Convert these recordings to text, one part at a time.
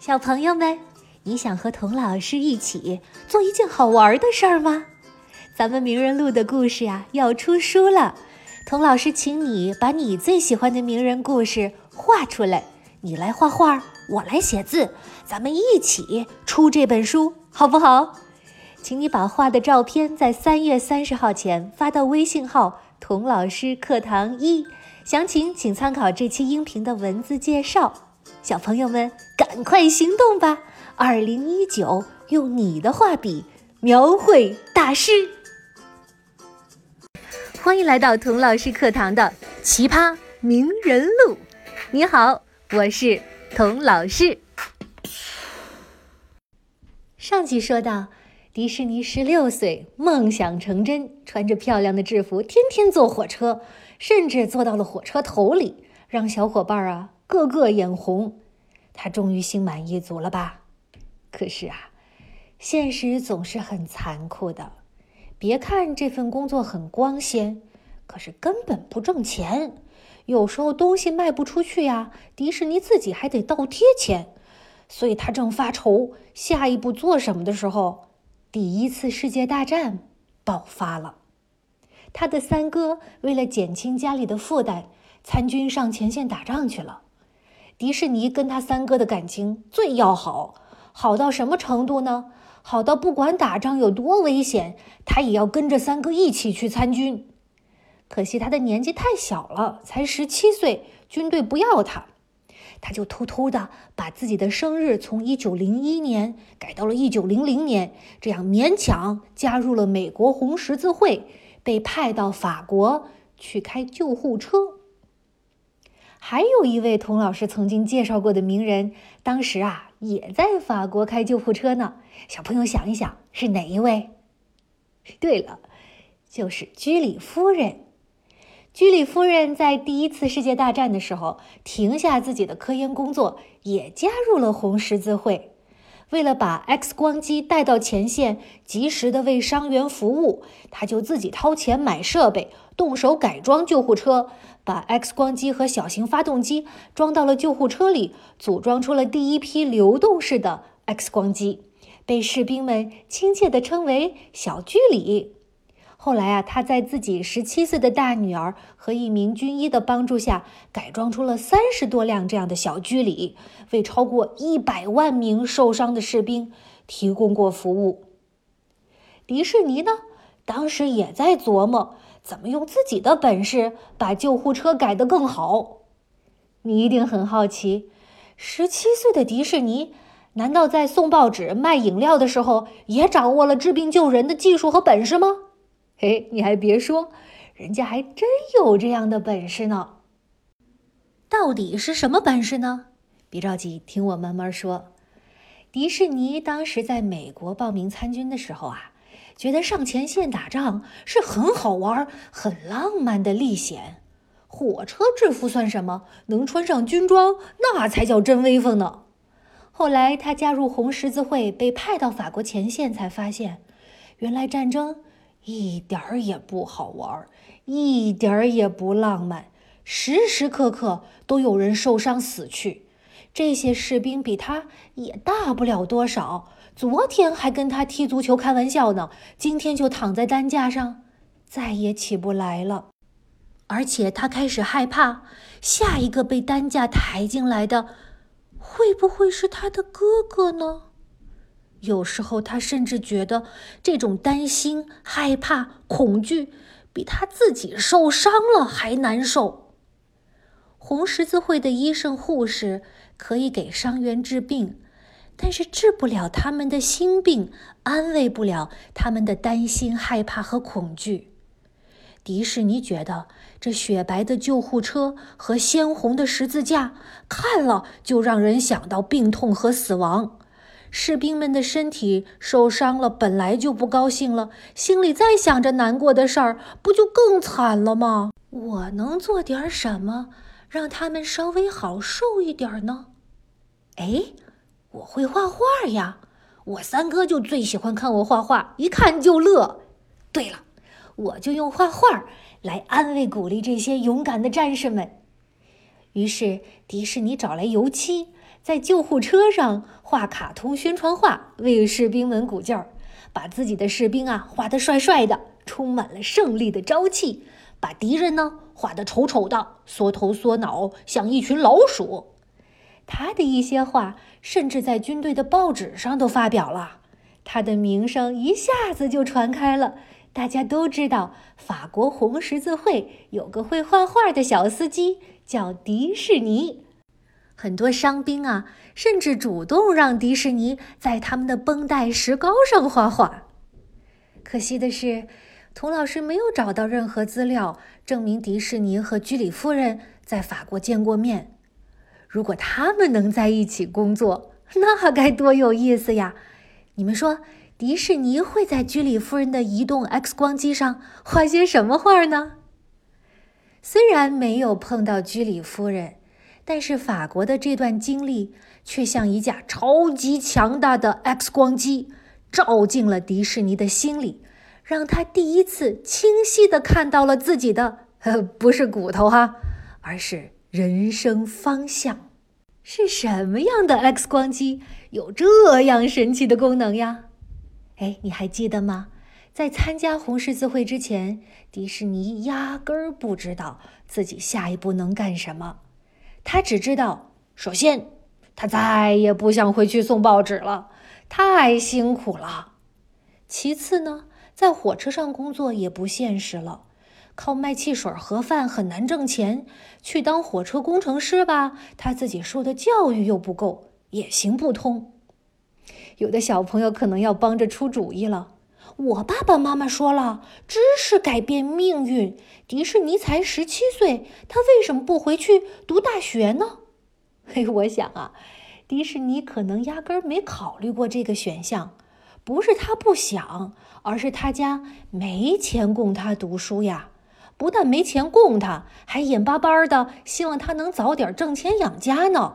小朋友们，你想和童老师一起做一件好玩的事儿吗？咱们名人录的故事呀要出书了，童老师请你把你最喜欢的名人故事画出来，你来画画，我来写字，咱们一起出这本书，好不好？请你把画的照片在三月三十号前发到微信号“童老师课堂一”，详情请参考这期音频的文字介绍。小朋友们，赶快行动吧！二零一九，用你的画笔描绘大师。欢迎来到童老师课堂的奇葩名人录。你好，我是童老师。上集说到，迪士尼十六岁，梦想成真，穿着漂亮的制服，天天坐火车，甚至坐到了火车头里，让小伙伴啊。个个眼红，他终于心满意足了吧？可是啊，现实总是很残酷的。别看这份工作很光鲜，可是根本不挣钱。有时候东西卖不出去呀，迪士尼自己还得倒贴钱。所以他正发愁下一步做什么的时候，第一次世界大战爆发了。他的三哥为了减轻家里的负担，参军上前线打仗去了。迪士尼跟他三哥的感情最要好，好到什么程度呢？好到不管打仗有多危险，他也要跟着三哥一起去参军。可惜他的年纪太小了，才十七岁，军队不要他，他就偷偷的把自己的生日从一九零一年改到了一九零零年，这样勉强加入了美国红十字会，被派到法国去开救护车。还有一位童老师曾经介绍过的名人，当时啊也在法国开救护车呢。小朋友想一想，是哪一位？对了，就是居里夫人。居里夫人在第一次世界大战的时候，停下自己的科研工作，也加入了红十字会。为了把 X 光机带到前线，及时的为伤员服务，他就自己掏钱买设备，动手改装救护车，把 X 光机和小型发动机装到了救护车里，组装出了第一批流动式的 X 光机，被士兵们亲切地称为“小居里”。后来啊，他在自己十七岁的大女儿和一名军医的帮助下，改装出了三十多辆这样的小居里，为超过一百万名受伤的士兵提供过服务。迪士尼呢，当时也在琢磨怎么用自己的本事把救护车改得更好。你一定很好奇，十七岁的迪士尼，难道在送报纸、卖饮料的时候，也掌握了治病救人的技术和本事吗？嘿，你还别说，人家还真有这样的本事呢。到底是什么本事呢？别着急，听我慢慢说。迪士尼当时在美国报名参军的时候啊，觉得上前线打仗是很好玩、很浪漫的历险。火车制服算什么？能穿上军装，那才叫真威风呢。后来他加入红十字会，被派到法国前线，才发现，原来战争。一点儿也不好玩，一点儿也不浪漫，时时刻刻都有人受伤死去。这些士兵比他也大不了多少，昨天还跟他踢足球开玩笑呢，今天就躺在担架上，再也起不来了。而且他开始害怕，下一个被担架抬进来的，会不会是他的哥哥呢？有时候，他甚至觉得这种担心、害怕、恐惧，比他自己受伤了还难受。红十字会的医生、护士可以给伤员治病，但是治不了他们的心病，安慰不了他们的担心、害怕和恐惧。迪士尼觉得，这雪白的救护车和鲜红的十字架，看了就让人想到病痛和死亡。士兵们的身体受伤了，本来就不高兴了，心里再想着难过的事儿，不就更惨了吗？我能做点什么，让他们稍微好受一点呢？哎，我会画画呀！我三哥就最喜欢看我画画，一看就乐。对了，我就用画画来安慰鼓励这些勇敢的战士们。于是，迪士尼找来油漆。在救护车上画卡通宣传画，为士兵们鼓劲儿，把自己的士兵啊画得帅帅的，充满了胜利的朝气；把敌人呢画得丑丑的，缩头缩脑，像一群老鼠。他的一些话甚至在军队的报纸上都发表了，他的名声一下子就传开了。大家都知道，法国红十字会有个会画画的小司机，叫迪士尼。很多伤兵啊，甚至主动让迪士尼在他们的绷带石膏上画画。可惜的是，童老师没有找到任何资料证明迪士尼和居里夫人在法国见过面。如果他们能在一起工作，那该多有意思呀！你们说？迪士尼会在居里夫人的移动 X 光机上画些什么画呢？虽然没有碰到居里夫人，但是法国的这段经历却像一架超级强大的 X 光机，照进了迪士尼的心里，让他第一次清晰的看到了自己的，不是骨头哈，而是人生方向。是什么样的 X 光机有这样神奇的功能呀？哎，你还记得吗？在参加红十字会之前，迪士尼压根儿不知道自己下一步能干什么。他只知道，首先，他再也不想回去送报纸了，太辛苦了。其次呢，在火车上工作也不现实了，靠卖汽水盒饭很难挣钱。去当火车工程师吧，他自己受的教育又不够，也行不通。有的小朋友可能要帮着出主意了。我爸爸妈妈说了，知识改变命运。迪士尼才十七岁，他为什么不回去读大学呢？嘿，我想啊，迪士尼可能压根儿没考虑过这个选项。不是他不想，而是他家没钱供他读书呀。不但没钱供他，还眼巴巴的希望他能早点挣钱养家呢。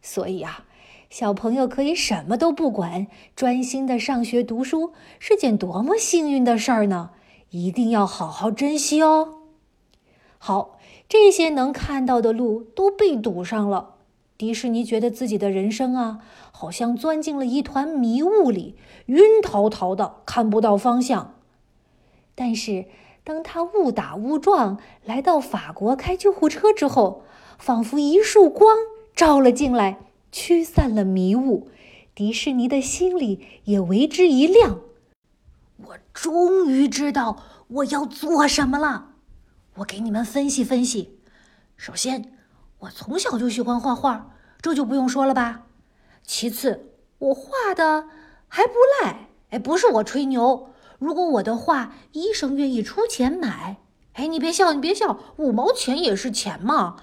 所以啊。小朋友可以什么都不管，专心的上学读书，是件多么幸运的事儿呢！一定要好好珍惜哦。好，这些能看到的路都被堵上了。迪士尼觉得自己的人生啊，好像钻进了一团迷雾里，晕陶陶的，看不到方向。但是，当他误打误撞来到法国开救护车之后，仿佛一束光照了进来。驱散了迷雾，迪士尼的心里也为之一亮。我终于知道我要做什么了。我给你们分析分析。首先，我从小就喜欢画画，这就不用说了吧。其次，我画的还不赖。哎，不是我吹牛。如果我的画医生愿意出钱买，哎，你别笑，你别笑，五毛钱也是钱嘛。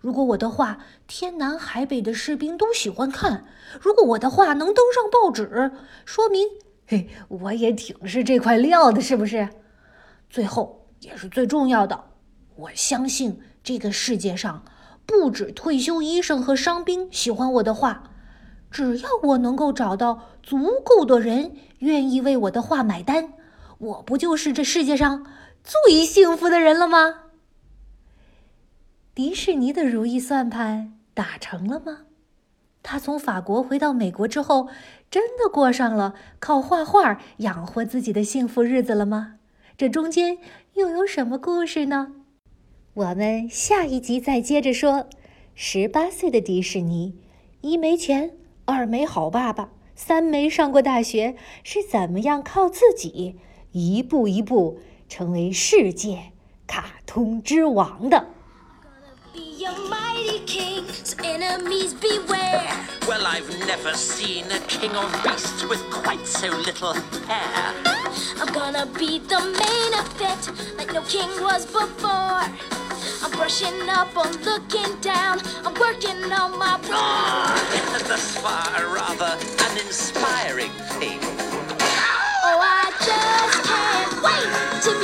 如果我的画天南海北的士兵都喜欢看，如果我的画能登上报纸，说明嘿，我也挺是这块料的，是不是？最后也是最重要的，我相信这个世界上不止退休医生和伤兵喜欢我的画，只要我能够找到足够的人愿意为我的画买单，我不就是这世界上最幸福的人了吗？迪士尼的如意算盘打成了吗？他从法国回到美国之后，真的过上了靠画画养活自己的幸福日子了吗？这中间又有什么故事呢？我们下一集再接着说。十八岁的迪士尼，一没钱，二没好爸爸，三没上过大学，是怎么样靠自己一步一步成为世界卡通之王的？a mighty king, so enemies beware. Well, I've never seen a king or beast with quite so little hair. I'm gonna be the main event like no king was before. I'm brushing up, I'm looking down, I'm working on my. Ah, thus far, rather an inspiring theme. Oh, I just can't wait to